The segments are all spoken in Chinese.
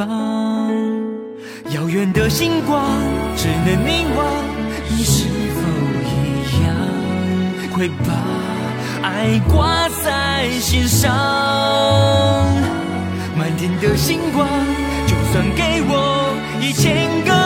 方遥远的星光只能凝望，你是否一样会把爱挂在心上？满天的星光，就算给我一千个。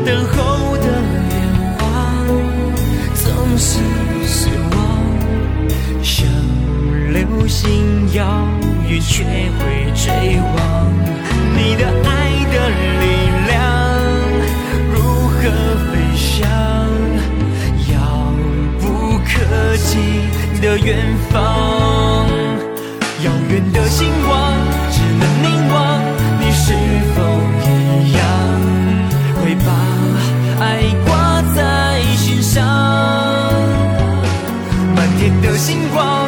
等候的愿望总是失望像流星要雨却会坠亡你的爱的力量如何飞翔遥不可及的远方遥远的星光只能凝望你是否一样？会把满天的星光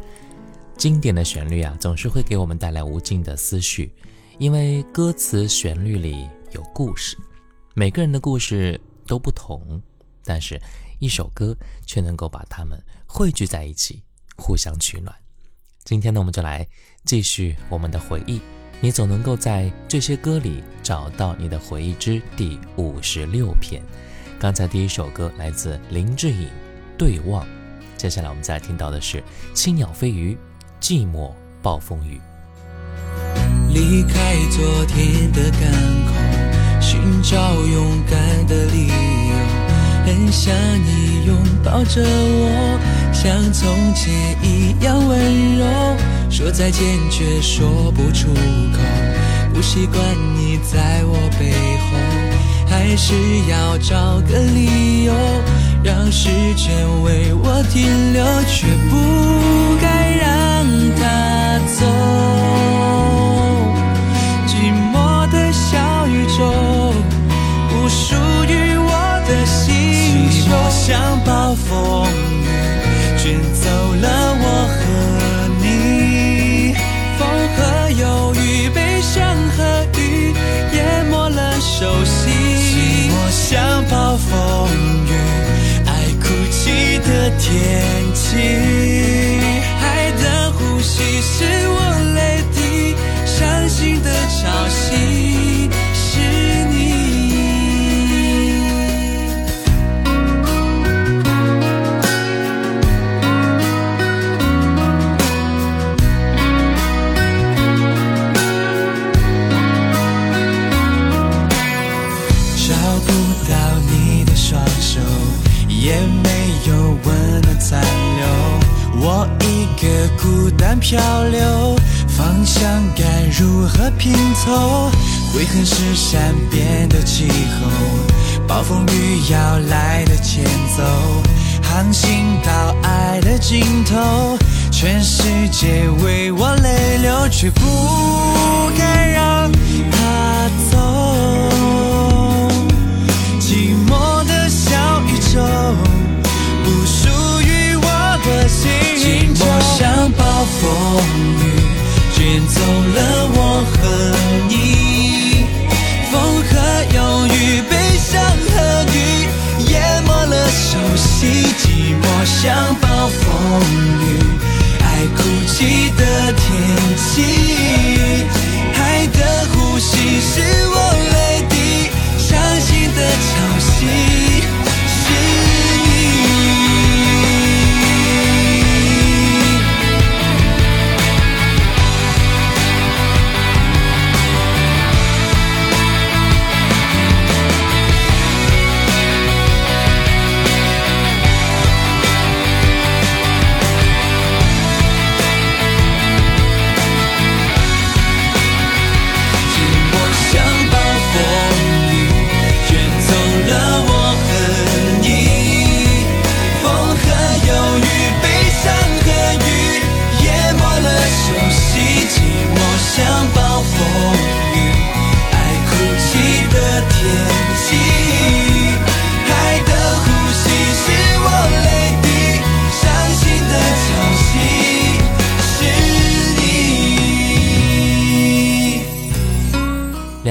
经典的旋律啊，总是会给我们带来无尽的思绪，因为歌词旋律里有故事。每个人的故事都不同，但是一首歌却能够把它们汇聚在一起，互相取暖。今天呢，我们就来继续我们的回忆。你总能够在这些歌里找到你的回忆之第五十六篇。刚才第一首歌来自林志颖，《对望》。接下来我们再听到的是青鸟飞鱼，寂寞暴风雨。离开昨天的港口，寻找勇敢的理由。很想你拥抱着我，像从前一样温柔。说再见却说不出口，不习惯你在我背后，还是要找个理由。让时间为我停留，却不该个孤单漂流，方向感如何拼凑？悔恨是善变的气候，暴风雨要来的前奏，航行到爱的尽头，全世界为我泪流，却不该让它走。寂寞的小宇宙。像暴风雨，卷走了我和你。风和忧郁，悲伤和雨，淹没了熟悉。寂寞像暴风雨，爱哭泣的天气。爱的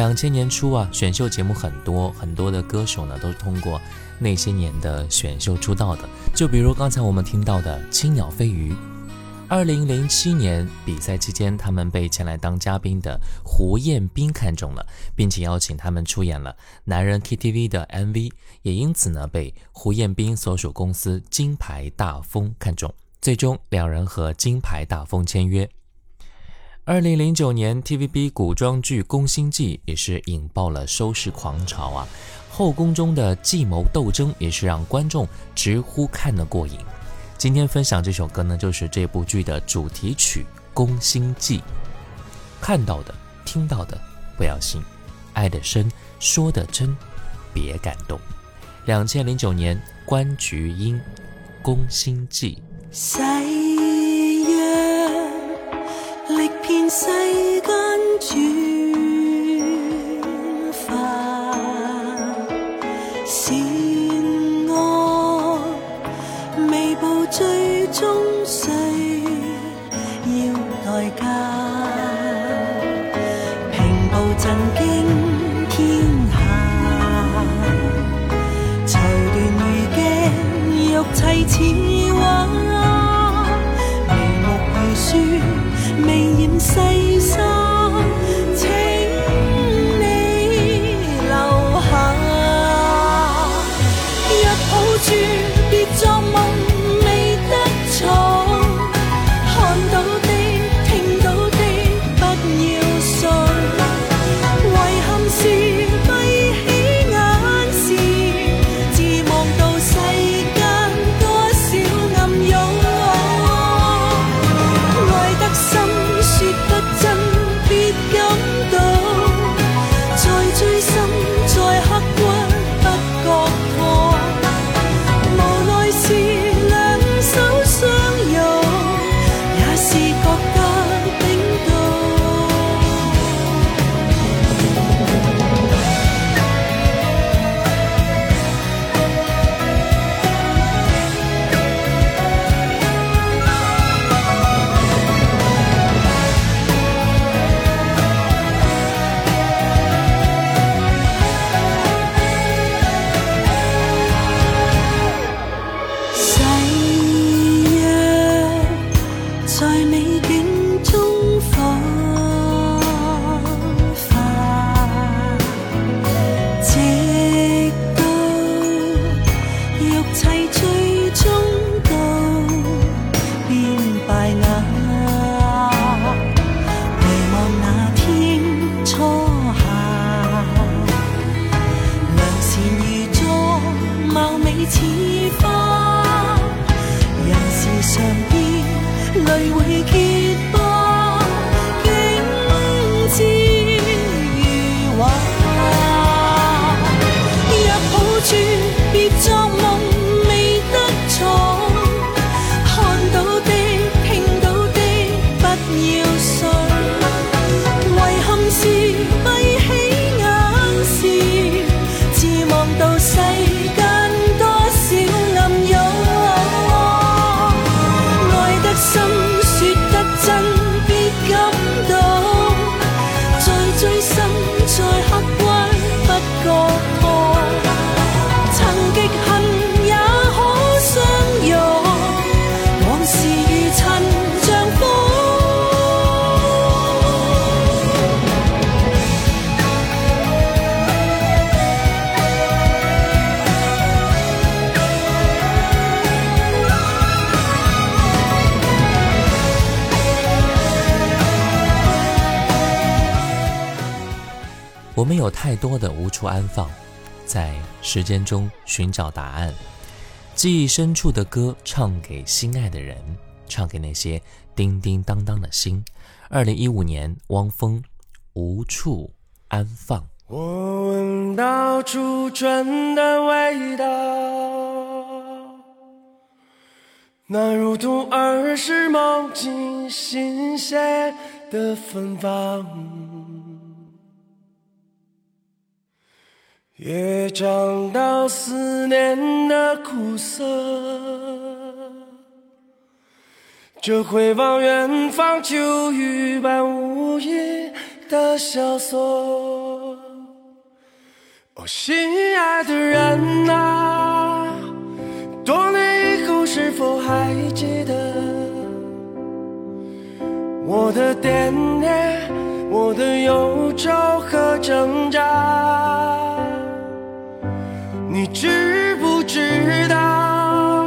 两千年初啊，选秀节目很多，很多的歌手呢都是通过那些年的选秀出道的。就比如刚才我们听到的青鸟飞鱼，二零零七年比赛期间，他们被前来当嘉宾的胡彦斌看中了，并且邀请他们出演了《男人 KTV》的 MV，也因此呢被胡彦斌所属公司金牌大风看中，最终两人和金牌大风签约。二零零九年，TVB 古装剧《宫心计》也是引爆了收视狂潮啊！后宫中的计谋斗争也是让观众直呼看得过瘾。今天分享这首歌呢，就是这部剧的主题曲《宫心计》。看到的、听到的不要信，爱的深，说的真，别感动。两千零九年，关菊英《宫心计》。世间多的无处安放，在时间中寻找答案。记忆深处的歌，唱给心爱的人，唱给那些叮叮当当的心。二零一五年，汪峰《无处安放》。我闻到初春的味道，那如同儿时梦境新鲜的芬芳，也尝到思念的苦涩。这回望远方，秋雨般无垠的萧索。哦，心爱的人啊，多年以后是否还记得我的惦念，我的忧愁和挣扎？你知不知道，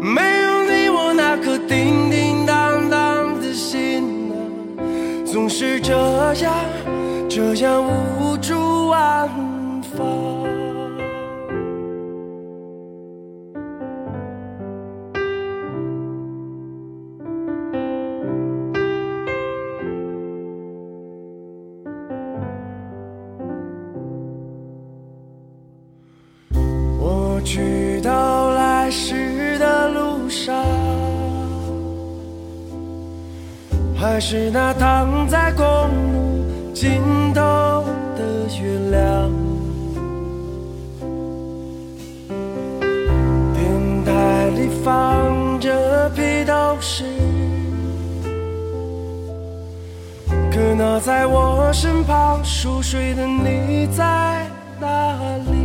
没有你，我那颗叮叮当当的心啊，总是这样，这样无助安还是那躺在公路尽头的月亮。电台里放着披头士，可那在我身旁熟睡的你在哪里？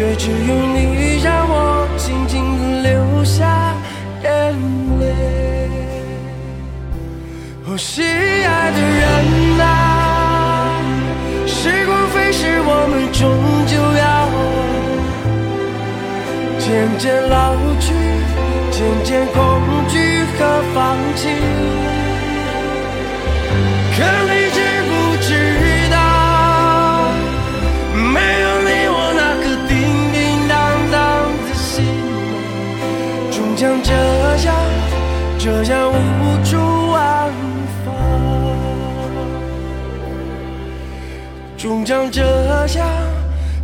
却只有你让我静静的流下眼泪。我心爱的人啊，时光飞逝，我们终究要渐渐老去，渐渐恐惧和放弃。可。这样无处安放。终将这样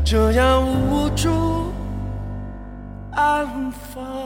这样无处安放。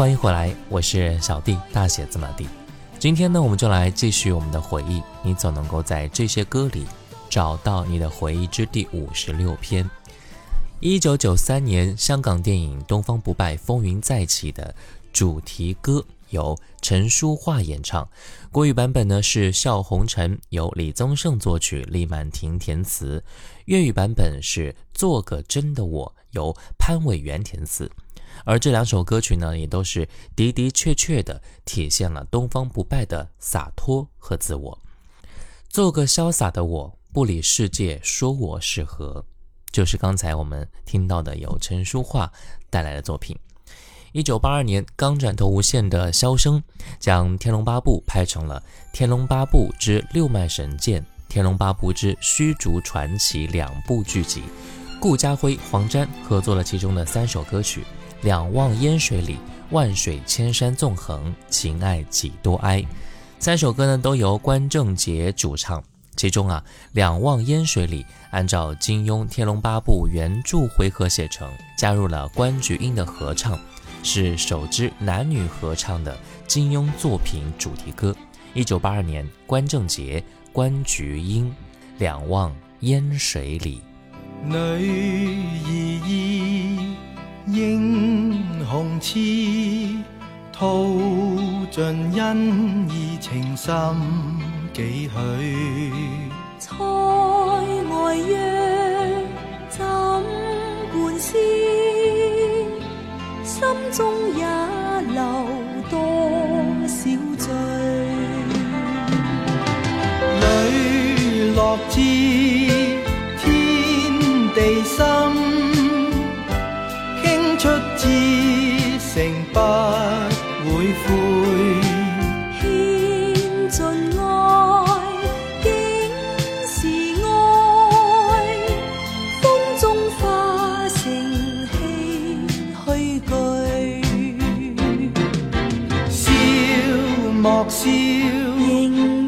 欢迎回来，我是小弟，大写字母弟。今天呢，我们就来继续我们的回忆。你总能够在这些歌里找到你的回忆之第五十六篇。一九九三年，香港电影《东方不败》风云再起的主题歌由陈淑桦演唱，国语版本呢是《笑红尘》，由李宗盛作曲，李满婷填词；粤语版本是《做个真的我》，由潘伟源填词。而这两首歌曲呢，也都是的的确确的体现了东方不败的洒脱和自我。做个潇洒的我，不理世界说我是何，就是刚才我们听到的由陈淑桦带来的作品。一九八二年，刚转投无线的萧声将《天龙八部》拍成了《天龙八部之六脉神剑》《天龙八部之虚竹传奇》两部剧集，顾家辉、黄沾合作了其中的三首歌曲。两望烟水里，万水千山纵横，情爱几多哀。三首歌呢都由关正杰主唱，其中啊，两望烟水里按照金庸《天龙八部》原著回合写成，加入了关菊英的合唱，是首支男女合唱的金庸作品主题歌。一九八二年，关正杰、关菊英，两望烟水里。女儿意。英雄痴，吐尽恩义情深几许？塞外约怎管思？心中也留多少醉？磊落知。江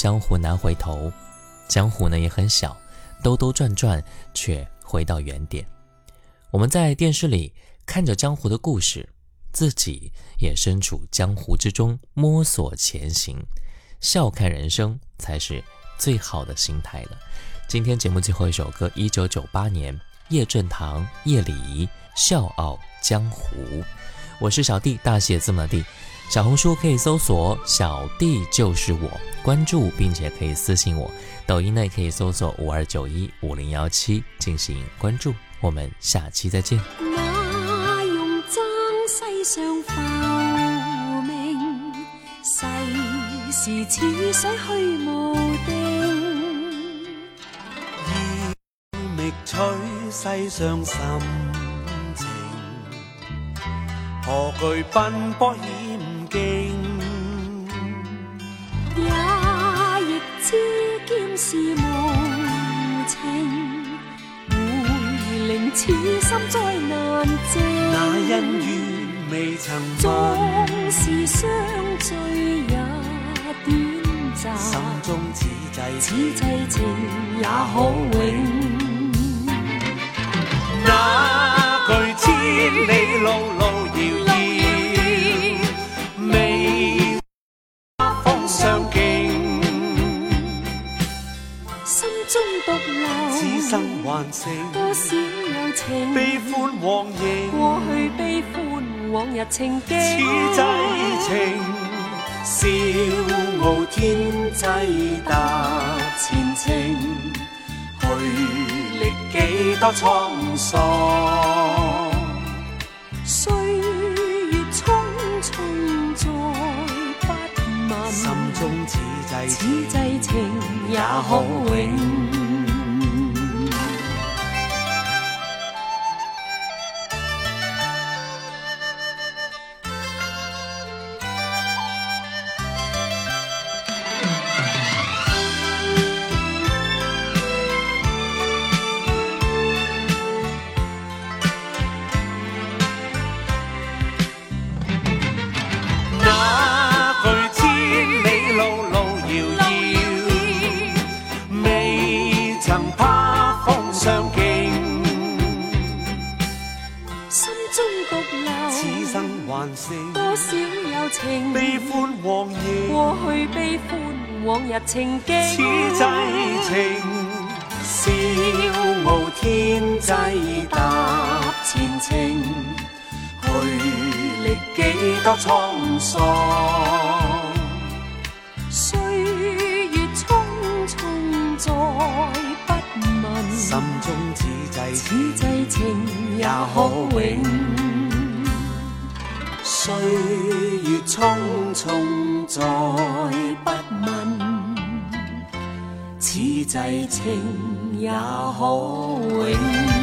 江湖难回头；江湖呢也很小，兜兜转转却回到原点。我们在电视里看着江湖的故事，自己也身处江湖之中摸索前行，笑看人生才是最好的心态了。今天节目最后一首歌，一九九八年叶振棠、叶礼仪《笑傲江湖》。我是小弟，大写字母 D。小红书可以搜索“小弟就是我”，关注并且可以私信我。抖音呢可以搜索五二九一五零幺七进行关注。我们下期再见。那用争世上浮名，世事似水去无定。要觅取世上寻。何惧奔波境？也亦知剑是无情，会令此心再难静。那恩怨未曾纵问，是相聚也短暂，心中此际此际情也可永。那句千里路路多少有情，悲欢往迎，过去悲欢，往日情景。此际情，笑傲天际踏前程，去历几多沧桑。岁月匆匆再不问，心中此际此情，际情也可永。多少友情，悲欢往迎，过去悲欢，往日情景。此际情，笑傲天际踏前程，去历几多沧桑。岁月匆匆再不问，心中此际此情，际情也可永。岁月匆匆再不问，此际情也可永。